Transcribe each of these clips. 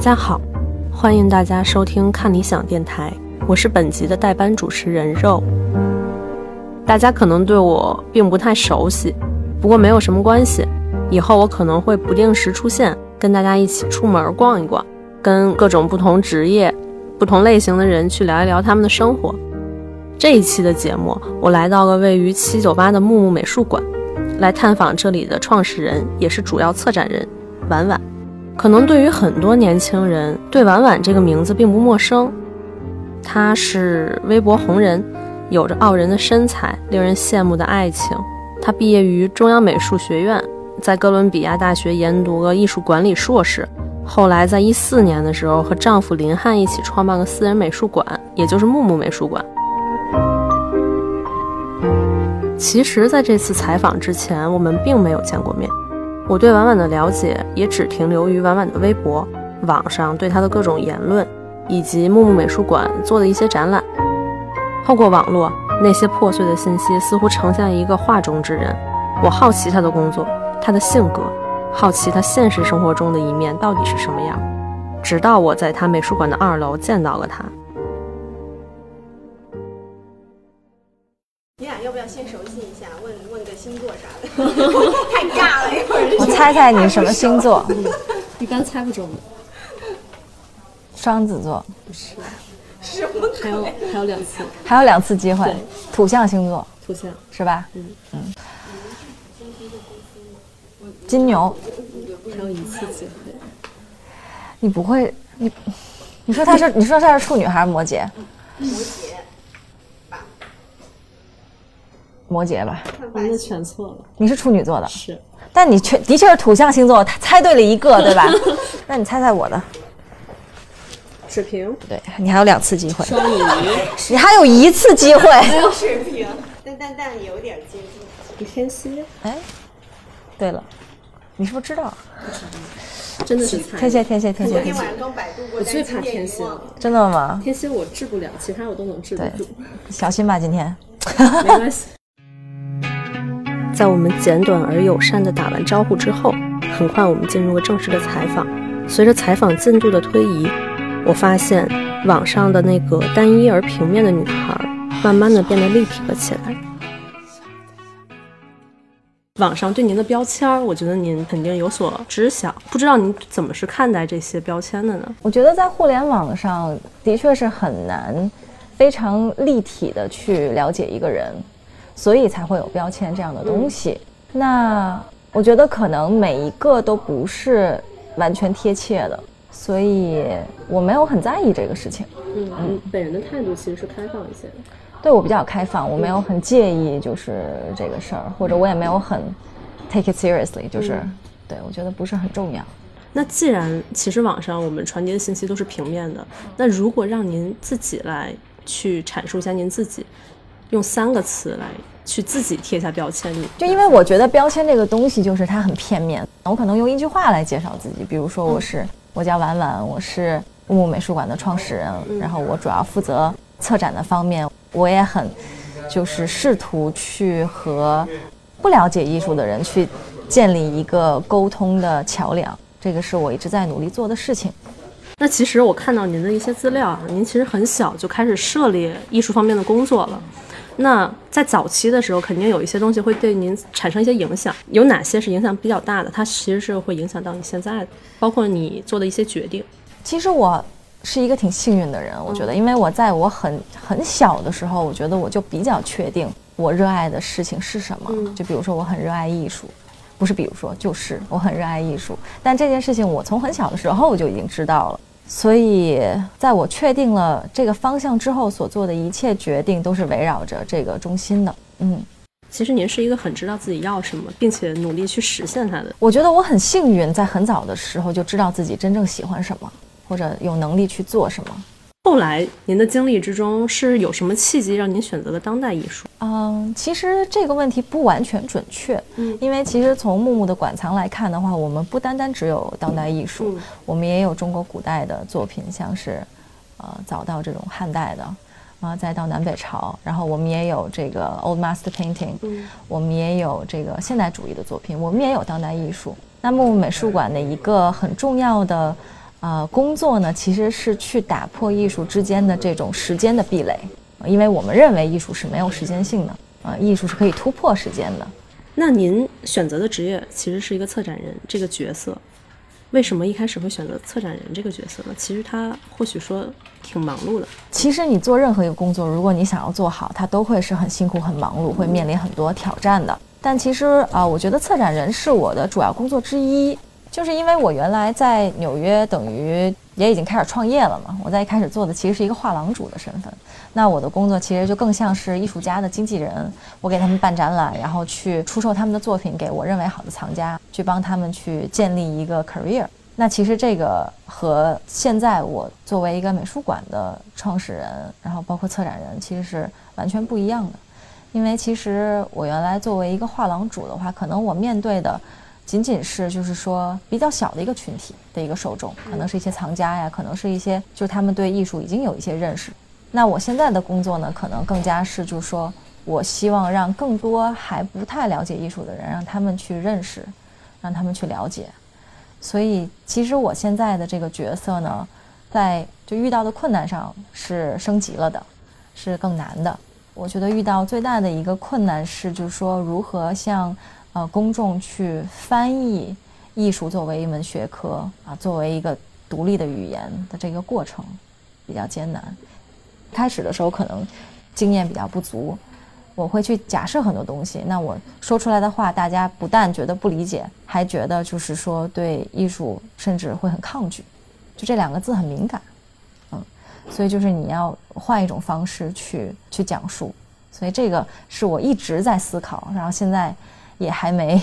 大家好，欢迎大家收听看理想电台，我是本集的代班主持人肉。大家可能对我并不太熟悉，不过没有什么关系，以后我可能会不定时出现，跟大家一起出门逛一逛，跟各种不同职业、不同类型的人去聊一聊他们的生活。这一期的节目，我来到了位于七九八的木木美术馆，来探访这里的创始人，也是主要策展人婉婉。可能对于很多年轻人，对婉婉这个名字并不陌生。她是微博红人，有着傲人的身材，令人羡慕的爱情。她毕业于中央美术学院，在哥伦比亚大学研读了艺术管理硕士。后来在一四年的时候，和丈夫林汉一起创办了私人美术馆，也就是木木美术馆。其实，在这次采访之前，我们并没有见过面。我对婉婉的了解也只停留于婉婉的微博、网上对她的各种言论，以及木木美术馆做的一些展览。透过网络，那些破碎的信息似乎呈现一个画中之人。我好奇他的工作，他的性格，好奇他现实生活中的一面到底是什么样。直到我在他美术馆的二楼见到了他。你俩要不要先熟悉一下？问问个星座啥？太尬了，一会儿。我猜猜你什么星座？一般猜不中。双子座。不是。什么？还有还有两次。还有两次机会。土象星座。土象。是吧？嗯嗯。金牛。还有一次机会。你不会你？你说他是？你说他是处女还是摩羯？摩羯。摩羯吧，那全错了。你是处女座的，是，但你确的确是土象星座，他猜对了一个，对吧？那你猜猜我的，水瓶。对你还有两次机会，双鱼，你还有一次机会。没有水瓶，但但但有点接近。你天蝎，哎，对了，你是不是知道？真的是天蝎，天蝎，天蝎。昨天晚上刚百度过，我最怕天蝎了。真的吗？天蝎我治不了，其他我都能治得住。小心吧，今天。没关系。在我们简短而友善的打完招呼之后，很快我们进入了正式的采访。随着采访进度的推移，我发现网上的那个单一而平面的女孩，慢慢的变得立体了起来。网上对您的标签，我觉得您肯定有所知晓，不知道您怎么是看待这些标签的呢？我觉得在互联网上的确是很难非常立体的去了解一个人。所以才会有标签这样的东西。那我觉得可能每一个都不是完全贴切的，所以我没有很在意这个事情。嗯嗯，本人的态度其实是开放一些的。对我比较开放，我没有很介意就是这个事儿，或者我也没有很 take it seriously，就是对我觉得不是很重要。那既然其实网上我们传递的信息都是平面的，那如果让您自己来去阐述一下您自己。用三个词来去自己贴下标签，就因为我觉得标签这个东西就是它很片面。我可能用一句话来介绍自己，比如说我是我叫婉婉，我是木木美术馆的创始人，然后我主要负责策展的方面。我也很就是试图去和不了解艺术的人去建立一个沟通的桥梁，这个是我一直在努力做的事情。那其实我看到您的一些资料啊，您其实很小就开始涉猎艺术方面的工作了。那在早期的时候，肯定有一些东西会对您产生一些影响，有哪些是影响比较大的？它其实是会影响到你现在的，包括你做的一些决定。其实我是一个挺幸运的人，我觉得，因为我在我很很小的时候，我觉得我就比较确定我热爱的事情是什么。就比如说，我很热爱艺术，不是比如说，就是我很热爱艺术。但这件事情，我从很小的时候我就已经知道了。所以，在我确定了这个方向之后，所做的一切决定都是围绕着这个中心的。嗯，其实您是一个很知道自己要什么，并且努力去实现它的。我觉得我很幸运，在很早的时候就知道自己真正喜欢什么，或者有能力去做什么。后来，您的经历之中是有什么契机让您选择了当代艺术？嗯，其实这个问题不完全准确。嗯，因为其实从木木的馆藏来看的话，我们不单单只有当代艺术，我们也有中国古代的作品，像是，呃，早到这种汉代的，啊，再到南北朝，然后我们也有这个 Old Master Painting，嗯，我们也有这个现代主义的作品，我们也有当代艺术。那木木美术馆的一个很重要的。啊，工作呢其实是去打破艺术之间的这种时间的壁垒，因为我们认为艺术是没有时间性的，啊，艺术是可以突破时间的。那您选择的职业其实是一个策展人这个角色，为什么一开始会选择策展人这个角色呢？其实他或许说挺忙碌的。其实你做任何一个工作，如果你想要做好，它都会是很辛苦、很忙碌，会面临很多挑战的。但其实啊，我觉得策展人是我的主要工作之一。就是因为我原来在纽约，等于也已经开始创业了嘛。我在一开始做的其实是一个画廊主的身份，那我的工作其实就更像是艺术家的经纪人，我给他们办展览，然后去出售他们的作品给我认为好的藏家，去帮他们去建立一个 career。那其实这个和现在我作为一个美术馆的创始人，然后包括策展人，其实是完全不一样的。因为其实我原来作为一个画廊主的话，可能我面对的。仅仅是就是说比较小的一个群体的一个受众，可能是一些藏家呀，可能是一些就是他们对艺术已经有一些认识。那我现在的工作呢，可能更加是就是说我希望让更多还不太了解艺术的人，让他们去认识，让他们去了解。所以其实我现在的这个角色呢，在就遇到的困难上是升级了的，是更难的。我觉得遇到最大的一个困难是，就是说如何像。呃，公众去翻译艺术作为一门学科啊，作为一个独立的语言的这个过程比较艰难。开始的时候可能经验比较不足，我会去假设很多东西，那我说出来的话，大家不但觉得不理解，还觉得就是说对艺术甚至会很抗拒，就这两个字很敏感，嗯，所以就是你要换一种方式去去讲述，所以这个是我一直在思考，然后现在。也还没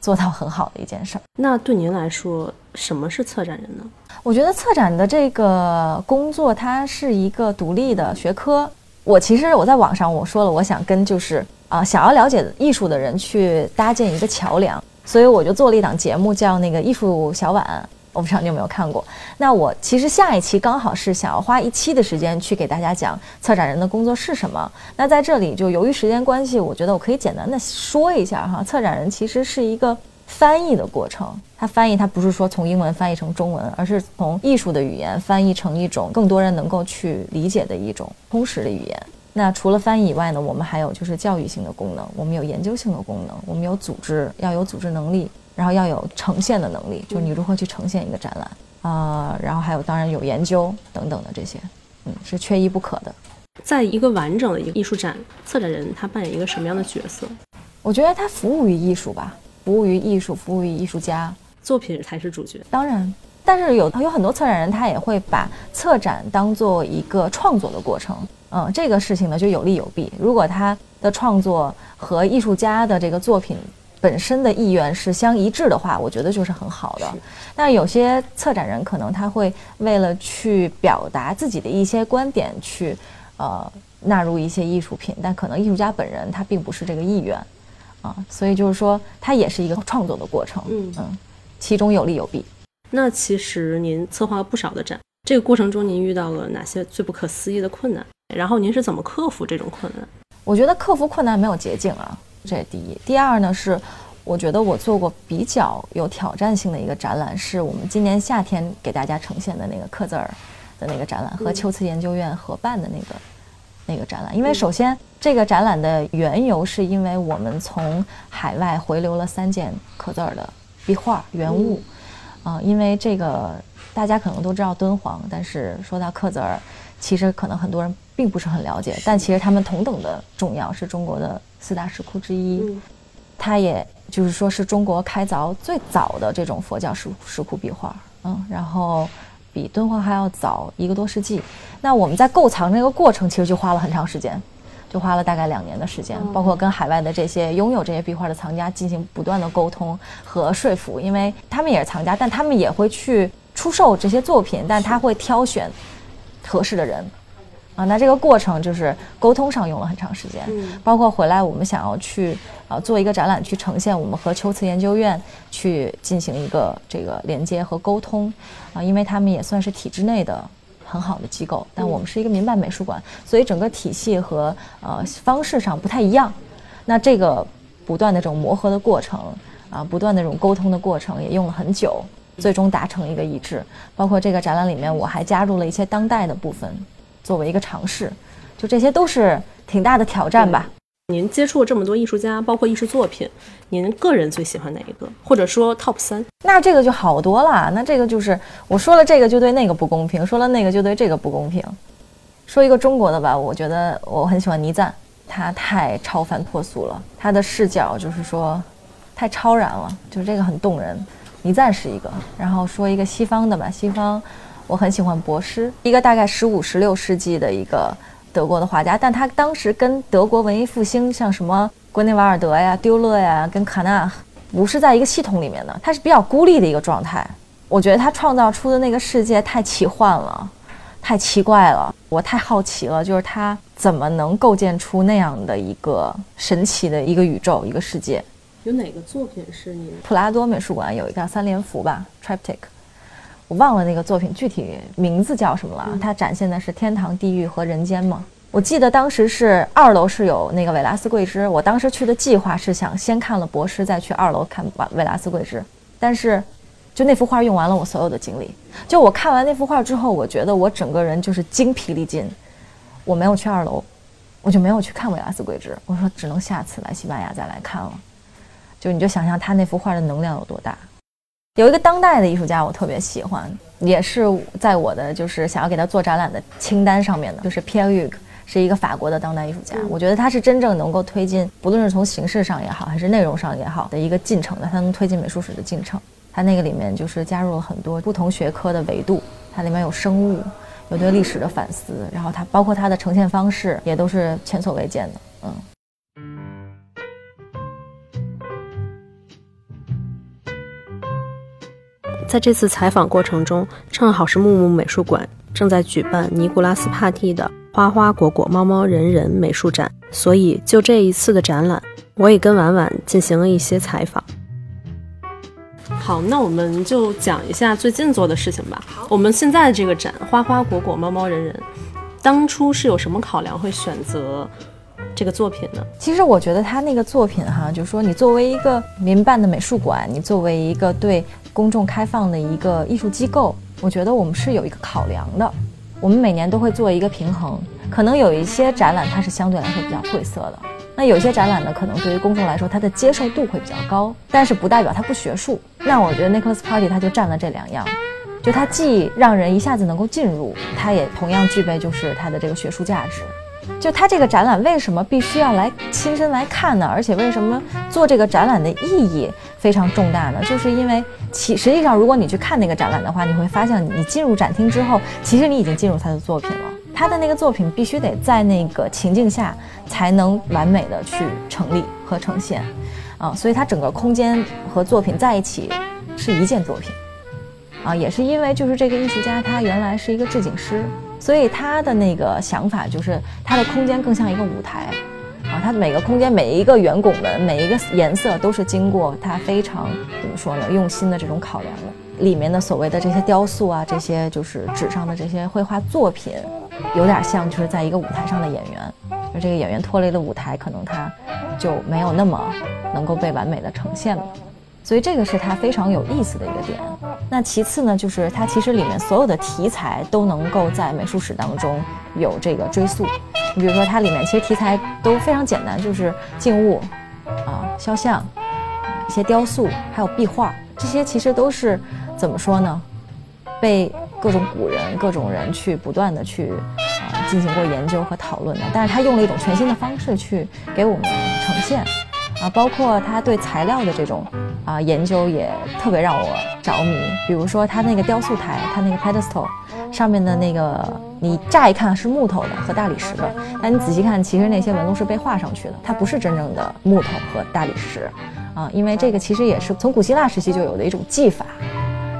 做到很好的一件事儿。那对您来说，什么是策展人呢？我觉得策展的这个工作，它是一个独立的学科。我其实我在网上我说了，我想跟就是啊想要了解艺术的人去搭建一个桥梁，所以我就做了一档节目，叫那个艺术小碗。我不知道你有没有看过。那我其实下一期刚好是想要花一期的时间去给大家讲策展人的工作是什么。那在这里就由于时间关系，我觉得我可以简单的说一下哈，策展人其实是一个翻译的过程。他翻译，他不是说从英文翻译成中文，而是从艺术的语言翻译成一种更多人能够去理解的一种通识的语言。那除了翻译以外呢，我们还有就是教育性的功能，我们有研究性的功能，我们有组织，要有组织能力。然后要有呈现的能力，就是你如何去呈现一个展览啊，然后还有当然有研究等等的这些，嗯，是缺一不可的。在一个完整的一个艺术展，策展人他扮演一个什么样的角色？我觉得他服务于艺术吧，服务于艺术，服务于艺术家，作品才是主角。当然，但是有有很多策展人他也会把策展当做一个创作的过程，嗯，这个事情呢就有利有弊。如果他的创作和艺术家的这个作品。本身的意愿是相一致的话，我觉得就是很好的。但有些策展人可能他会为了去表达自己的一些观点，去呃纳入一些艺术品，但可能艺术家本人他并不是这个意愿啊，所以就是说，它也是一个创作的过程。嗯嗯，其中有利有弊。那其实您策划了不少的展，这个过程中您遇到了哪些最不可思议的困难？然后您是怎么克服这种困难？我觉得克服困难没有捷径啊。这是第一，第二呢是，我觉得我做过比较有挑战性的一个展览，是我们今年夏天给大家呈现的那个克泽尔的那个展览，和秋瓷研究院合办的那个那个展览。因为首先这个展览的缘由是因为我们从海外回流了三件克泽尔的壁画原物，啊，因为这个大家可能都知道敦煌，但是说到克泽尔，其实可能很多人并不是很了解，但其实他们同等的重要，是中国的。四大石窟之一，它也就是说是中国开凿最早的这种佛教石石窟壁画，嗯，然后比敦煌还要早一个多世纪。那我们在购藏这个过程，其实就花了很长时间，就花了大概两年的时间，包括跟海外的这些拥有这些壁画的藏家进行不断的沟通和说服，因为他们也是藏家，但他们也会去出售这些作品，但他会挑选合适的人。啊，那这个过程就是沟通上用了很长时间，包括回来我们想要去啊做一个展览去呈现，我们和秋瓷研究院去进行一个这个连接和沟通，啊，因为他们也算是体制内的很好的机构，但我们是一个民办美术馆，所以整个体系和呃方式上不太一样。那这个不断的这种磨合的过程啊，不断的这种沟通的过程也用了很久。最终达成一个一致。包括这个展览里面，我还加入了一些当代的部分，作为一个尝试。就这些都是挺大的挑战吧。您接触了这么多艺术家，包括艺术作品，您个人最喜欢哪一个？或者说 top 三？那这个就好多了。那这个就是我说了这个就对那个不公平，说了那个就对这个不公平。说一个中国的吧，我觉得我很喜欢倪瓒，他太超凡脱俗了，他的视角就是说太超然了，就是这个很动人。倪瓒是一个，然后说一个西方的吧，西方我很喜欢博施，一个大概十五、十六世纪的一个。德国的画家，但他当时跟德国文艺复兴，像什么格内瓦尔德呀、丢勒呀，跟卡纳，不是在一个系统里面的，他是比较孤立的一个状态。我觉得他创造出的那个世界太奇幻了，太奇怪了，我太好奇了，就是他怎么能构建出那样的一个神奇的一个宇宙、一个世界？有哪个作品是你？普拉多美术馆有一个三联幅吧，Triptych。我忘了那个作品具体名字叫什么了。它展现的是天堂、地狱和人间嘛？我记得当时是二楼是有那个维拉斯桂枝。我当时去的计划是想先看了博士，再去二楼看完维拉斯桂枝。但是，就那幅画用完了我所有的精力。就我看完那幅画之后，我觉得我整个人就是精疲力尽。我没有去二楼，我就没有去看维拉斯桂枝。我说只能下次来西班牙再来看了。就你就想象他那幅画的能量有多大。有一个当代的艺术家，我特别喜欢，也是在我的就是想要给他做展览的清单上面的，就是 Pierre Hugues，是一个法国的当代艺术家。我觉得他是真正能够推进，不论是从形式上也好，还是内容上也好的一个进程的，他能推进美术史的进程。他那个里面就是加入了很多不同学科的维度，它里面有生物，有对历史的反思，然后它包括它的呈现方式也都是前所未见的，嗯。在这次采访过程中，正好是木木美术馆正在举办尼古拉斯帕蒂的“花花果果猫猫人人”美术展，所以就这一次的展览，我也跟婉婉进行了一些采访。好，那我们就讲一下最近做的事情吧。我们现在的这个展“花花果果猫猫人人”，当初是有什么考量会选择？这个作品呢？其实我觉得他那个作品哈，就是说你作为一个民办的美术馆，你作为一个对公众开放的一个艺术机构，我觉得我们是有一个考量的。我们每年都会做一个平衡，可能有一些展览它是相对来说比较晦涩的，那有些展览呢，可能对于公众来说它的接受度会比较高，但是不代表它不学术。那我觉得 Nicholas Party 它就占了这两样，就它既让人一下子能够进入，它也同样具备就是它的这个学术价值。就它这个展览为什么必须要来亲身来看呢？而且为什么做这个展览的意义非常重大呢？就是因为其实际上，如果你去看那个展览的话，你会发现，你进入展厅之后，其实你已经进入他的作品了。他的那个作品必须得在那个情境下才能完美的去成立和呈现，啊，所以它整个空间和作品在一起是一件作品，啊，也是因为就是这个艺术家他原来是一个制景师。所以他的那个想法就是，他的空间更像一个舞台，啊，他每个空间每一个圆拱门每一个颜色都是经过他非常怎么说呢用心的这种考量的。里面的所谓的这些雕塑啊，这些就是纸上的这些绘画作品，有点像就是在一个舞台上的演员，而这个演员脱离了舞台，可能他就没有那么能够被完美的呈现了。所以这个是它非常有意思的一个点。那其次呢，就是它其实里面所有的题材都能够在美术史当中有这个追溯。你比如说，它里面其实题材都非常简单，就是静物，啊，肖像，一些雕塑，还有壁画，这些其实都是怎么说呢？被各种古人、各种人去不断的去啊进行过研究和讨论的。但是他用了一种全新的方式去给我们呈现。啊，包括他对材料的这种啊研究也特别让我着迷。比如说他那个雕塑台，他那个 pedestal 上面的那个，你乍一看是木头的和大理石的，但你仔细看，其实那些纹路是被画上去的，它不是真正的木头和大理石啊。因为这个其实也是从古希腊时期就有的一种技法，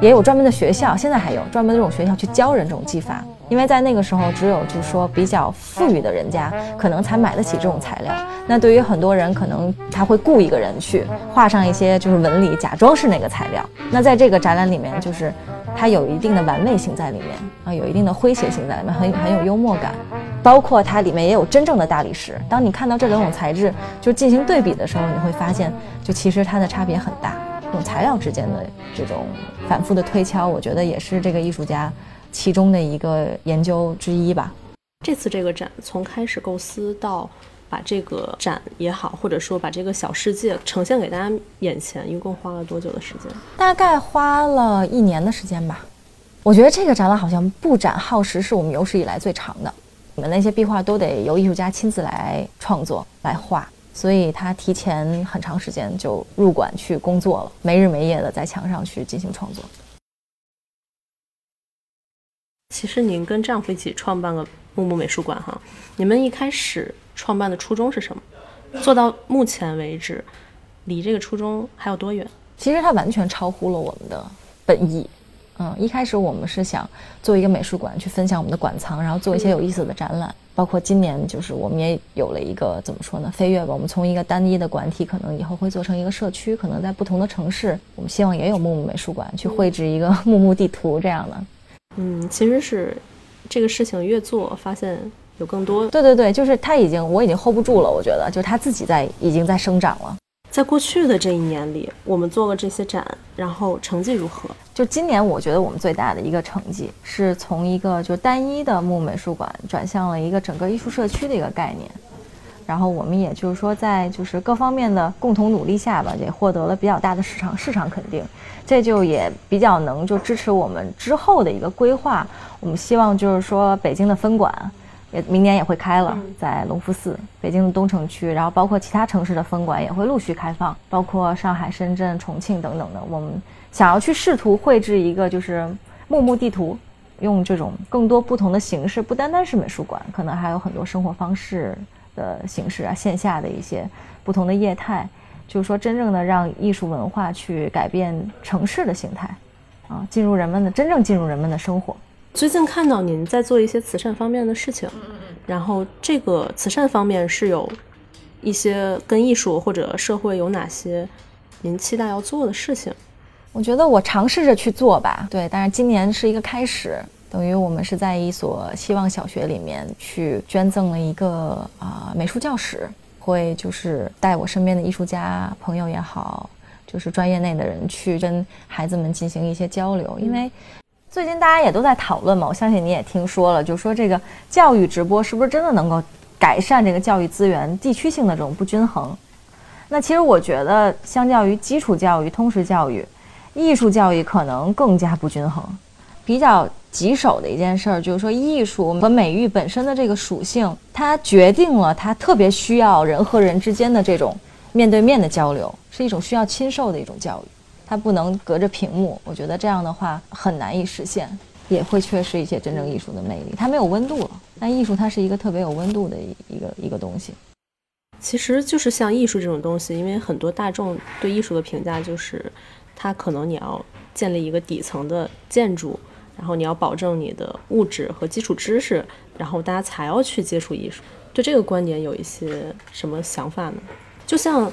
也有专门的学校，现在还有专门的这种学校去教人这种技法。因为在那个时候，只有就是说比较富裕的人家，可能才买得起这种材料。那对于很多人，可能他会雇一个人去画上一些就是纹理，假装是那个材料。那在这个展览里面，就是它有一定的玩味性在里面啊，有一定的诙谐性在里面，很很有幽默感。包括它里面也有真正的大理石。当你看到这两种材质就进行对比的时候，你会发现，就其实它的差别很大。用材料之间的这种反复的推敲，我觉得也是这个艺术家其中的一个研究之一吧。这次这个展从开始构思到把这个展也好，或者说把这个小世界呈现给大家眼前，一共花了多久的时间？大概花了一年的时间吧。我觉得这个展览好像布展耗时是我们有史以来最长的。你们那些壁画都得由艺术家亲自来创作来画，所以他提前很长时间就入馆去工作了，没日没夜的在墙上去进行创作。其实您跟丈夫一起创办了木木美术馆哈，你们一开始创办的初衷是什么？做到目前为止，离这个初衷还有多远？其实它完全超乎了我们的本意。嗯，一开始我们是想做一个美术馆，去分享我们的馆藏，然后做一些有意思的展览。包括今年，就是我们也有了一个怎么说呢，飞跃吧。我们从一个单一的馆体，可能以后会做成一个社区，可能在不同的城市，我们希望也有木木美术馆，去绘制一个木木地图这样的。嗯，其实是这个事情越做，发现有更多。对对对，就是他已经，我已经 hold 不住了。我觉得，就是他自己在已经在生长了。在过去的这一年里，我们做了这些展，然后成绩如何？就今年，我觉得我们最大的一个成绩是从一个就单一的木美术馆转向了一个整个艺术社区的一个概念。然后我们也就是说，在就是各方面的共同努力下吧，也获得了比较大的市场市场肯定。这就也比较能就支持我们之后的一个规划。我们希望就是说，北京的分馆。也明年也会开了，在隆福寺，北京的东城区，然后包括其他城市的分馆也会陆续开放，包括上海、深圳、重庆等等的。我们想要去试图绘制一个就是木木地图，用这种更多不同的形式，不单单是美术馆，可能还有很多生活方式的形式啊，线下的一些不同的业态，就是说真正的让艺术文化去改变城市的形态，啊，进入人们的真正进入人们的生活。最近看到您在做一些慈善方面的事情，然后这个慈善方面是有一些跟艺术或者社会有哪些您期待要做的事情？我觉得我尝试着去做吧，对，但是今年是一个开始，等于我们是在一所希望小学里面去捐赠了一个啊美术教室，会就是带我身边的艺术家朋友也好，就是专业内的人去跟孩子们进行一些交流，因为。最近大家也都在讨论嘛，我相信你也听说了，就说这个教育直播是不是真的能够改善这个教育资源地区性的这种不均衡？那其实我觉得，相较于基础教育、通识教育，艺术教育可能更加不均衡。比较棘手的一件事儿就是说，艺术和美育本身的这个属性，它决定了它特别需要人和人之间的这种面对面的交流，是一种需要亲授的一种教育。它不能隔着屏幕，我觉得这样的话很难以实现，也会缺失一些真正艺术的魅力。它没有温度了，但艺术它是一个特别有温度的一个一个东西。其实就是像艺术这种东西，因为很多大众对艺术的评价就是，它可能你要建立一个底层的建筑，然后你要保证你的物质和基础知识，然后大家才要去接触艺术。对这个观点有一些什么想法呢？就像。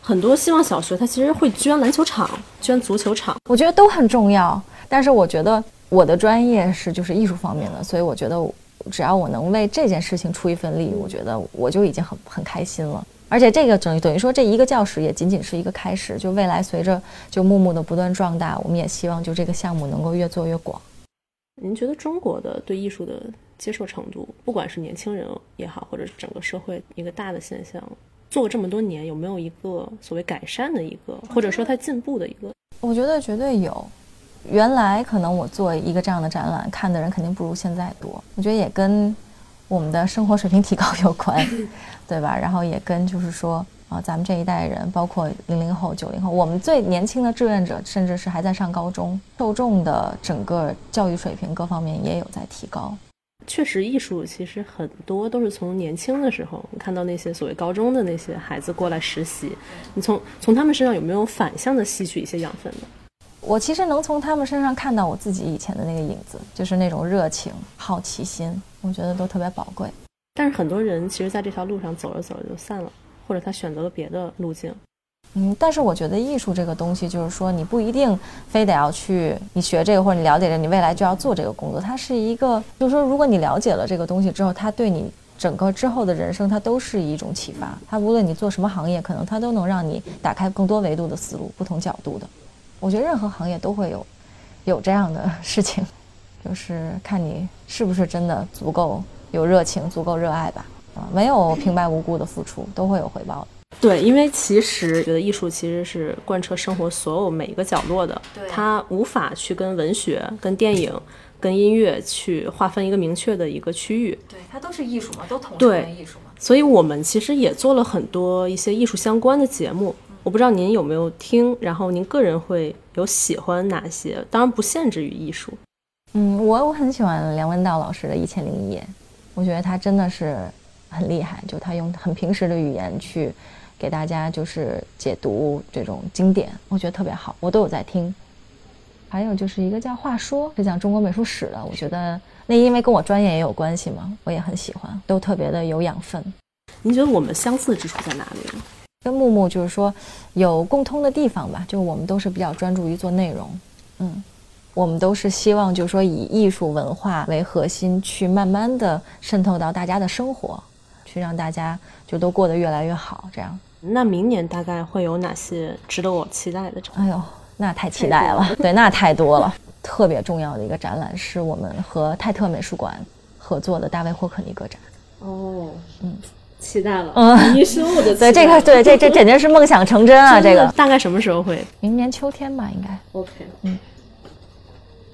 很多希望小学，它其实会捐篮球场、捐足球场，我觉得都很重要。但是我觉得我的专业是就是艺术方面的，所以我觉得只要我能为这件事情出一份力，我觉得我就已经很很开心了。而且这个等于等于说这一个教室也仅仅是一个开始，就未来随着就木木的不断壮大，我们也希望就这个项目能够越做越广。您觉得中国的对艺术的接受程度，不管是年轻人也好，或者是整个社会一个大的现象？做这么多年，有没有一个所谓改善的一个，或者说它进步的一个？我觉得绝对有。原来可能我做一个这样的展览，看的人肯定不如现在多。我觉得也跟我们的生活水平提高有关，对吧？然后也跟就是说啊，咱们这一代人，包括零零后、九零后，我们最年轻的志愿者，甚至是还在上高中，受众的整个教育水平各方面也有在提高。确实，艺术其实很多都是从年轻的时候，你看到那些所谓高中的那些孩子过来实习，你从从他们身上有没有反向的吸取一些养分呢？我其实能从他们身上看到我自己以前的那个影子，就是那种热情、好奇心，我觉得都特别宝贵。但是很多人其实在这条路上走着走着就散了，或者他选择了别的路径。嗯，但是我觉得艺术这个东西，就是说你不一定非得要去你学这个或者你了解这，你未来就要做这个工作。它是一个，就是说如果你了解了这个东西之后，它对你整个之后的人生，它都是一种启发。它无论你做什么行业，可能它都能让你打开更多维度的思路，不同角度的。我觉得任何行业都会有有这样的 事情，就是看你是不是真的足够有热情，足够热爱吧。啊，没有平白无故的付出，都会有回报的。对，因为其实觉得艺术其实是贯彻生活所有每一个角落的，对它无法去跟文学、跟电影、跟音乐去划分一个明确的一个区域。对，它都是艺术嘛，都统对为艺术嘛。所以我们其实也做了很多一些艺术相关的节目。我不知道您有没有听，然后您个人会有喜欢哪些？当然不限制于艺术。嗯，我我很喜欢梁文道老师的《一千零一夜》，我觉得他真的是很厉害，就他用很平时的语言去给大家就是解读这种经典，我觉得特别好，我都有在听。还有就是一个叫《话说》，是讲中国美术史的，我觉得那因为跟我专业也有关系嘛，我也很喜欢，都特别的有养分。您觉得我们相似之处在哪里呢？跟木木就是说有共通的地方吧，就我们都是比较专注于做内容，嗯，我们都是希望就是说以艺术文化为核心，去慢慢的渗透到大家的生活，去让大家就都过得越来越好，这样。那明年大概会有哪些值得我期待的展？哎呦，那太期待了，对，那太多了。特别重要的一个展览是我们和泰特美术馆合作的大卫霍克尼格展。哦，嗯，期待了。嗯一生我的 对，这个对这这简直是梦想成真啊！这个大概什么时候会明年秋天吧，应该？OK，嗯，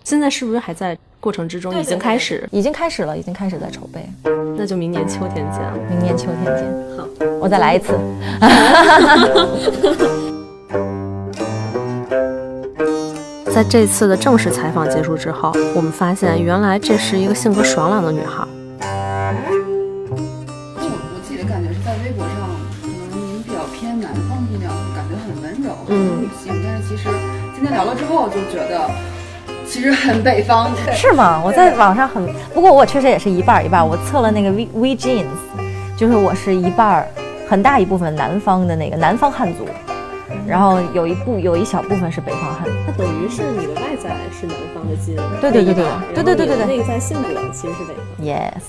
现在是不是还在过程之中？已经开始，已经开始了，已经开始在筹备。那就明年秋天见。明年秋天见。好，我再来一次。在这次的正式采访结束之后，我们发现原来这是一个性格爽朗的女孩。我我自己的感觉是在微博上，可能您比较偏南方姑娘，感觉很温柔，很嗯女性。但是其实今天聊了之后，就觉得其实很北方的。是吗？我在网上很，不过我确实也是一半儿一半儿。我测了那个 V V Jeans，就是我是一半儿，很大一部分南方的那个南方汉族，然后有一部有一小部分是北方汉族。那等于是你的外在是南方的基因，对对对对对对对对对内在性格其实是北方。Yes，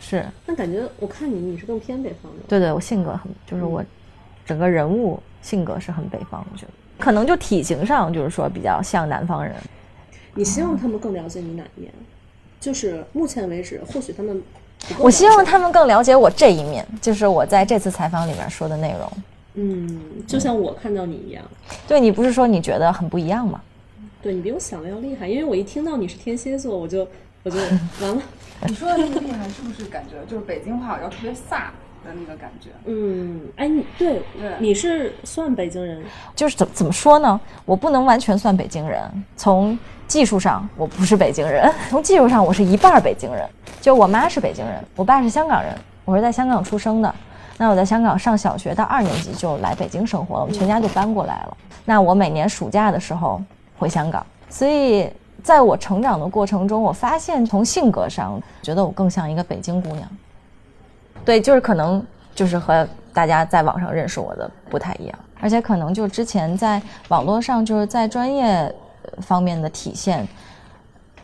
是那感觉我看你你是更偏北方的。对对，我性格很，就是我整个人物性格是很北方，我觉得可能就体型上就是说比较像南方人。你希望他们更了解你哪一面？就是目前为止，或许他们我希望他们更了解我这一面，就是我在这次采访里面说的内容。嗯，就像我看到你一样，对你不是说你觉得很不一样吗？对你比我想的要厉害，因为我一听到你是天蝎座，我就我就 完了。你说的那个厉害，是不是感觉就是北京话要特别飒的那个感觉？嗯，哎，你对对你是算北京人，就是怎怎么说呢？我不能完全算北京人，从技术上我不是北京人，从技术上我是一半北京人。就我妈是北京人，我爸是香港人，我是在香港出生的。那我在香港上小学到二年级就来北京生活了，我们全家就搬过来了。那我每年暑假的时候回香港，所以在我成长的过程中，我发现从性格上，觉得我更像一个北京姑娘。对，就是可能就是和大家在网上认识我的不太一样，而且可能就之前在网络上就是在专业方面的体现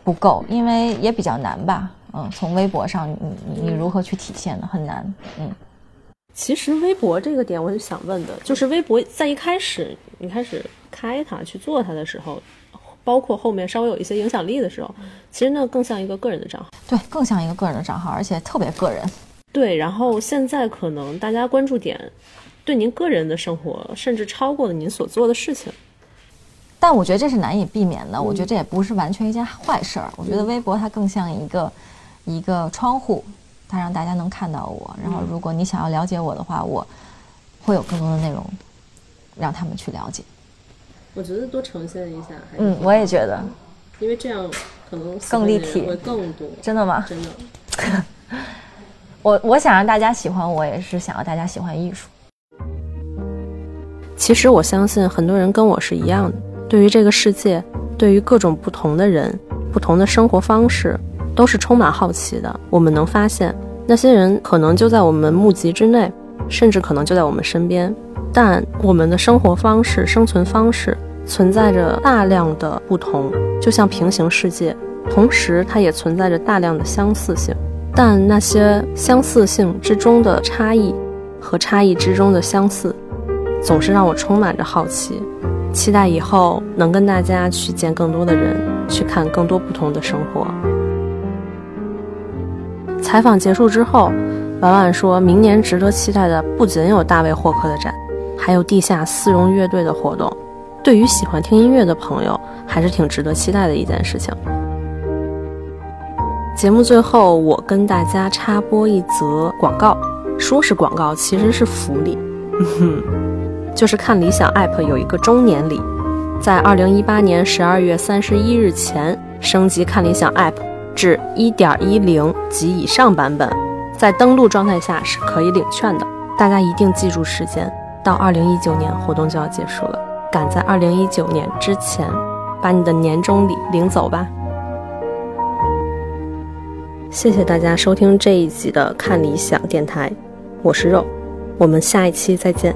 不够，因为也比较难吧。嗯，从微博上你你你如何去体现呢？很难。嗯，其实微博这个点，我是想问的，就是微博在一开始你开始开它去做它的时候，包括后面稍微有一些影响力的时候，其实那更像一个个人的账号。对，更像一个个人的账号，而且特别个人。对，然后现在可能大家关注点对您个人的生活，甚至超过了您所做的事情。但我觉得这是难以避免的，我觉得这也不是完全一件坏事儿。我觉得微博它更像一个一个窗户，它让大家能看到我。然后，如果你想要了解我的话，我会有更多的内容让他们去了解。我觉得多呈现一下，嗯，我也觉得，因为这样可能更立体会更多。真的吗？真的，我我想让大家喜欢我，也是想要大家喜欢艺术。其实我相信很多人跟我是一样的，对于这个世界，对于各种不同的人、不同的生活方式，都是充满好奇的。我们能发现，那些人可能就在我们目及之内，甚至可能就在我们身边，但我们的生活方式、生存方式存在着大量的不同，就像平行世界，同时它也存在着大量的相似性。但那些相似性之中的差异和差异之中的相似，总是让我充满着好奇，期待以后能跟大家去见更多的人，去看更多不同的生活。采访结束之后，婉婉说明年值得期待的不仅有大卫霍克的展，还有地下丝绒乐队的活动。对于喜欢听音乐的朋友，还是挺值得期待的一件事情。节目最后，我跟大家插播一则广告，说是广告，其实是福利，哼 就是看理想 App 有一个周年礼，在二零一八年十二月三十一日前升级看理想 App 至一点一零及以上版本，在登录状态下是可以领券的。大家一定记住时间，到二零一九年活动就要结束了，赶在二零一九年之前把你的年终礼领走吧。谢谢大家收听这一集的看理想电台，我是肉，我们下一期再见。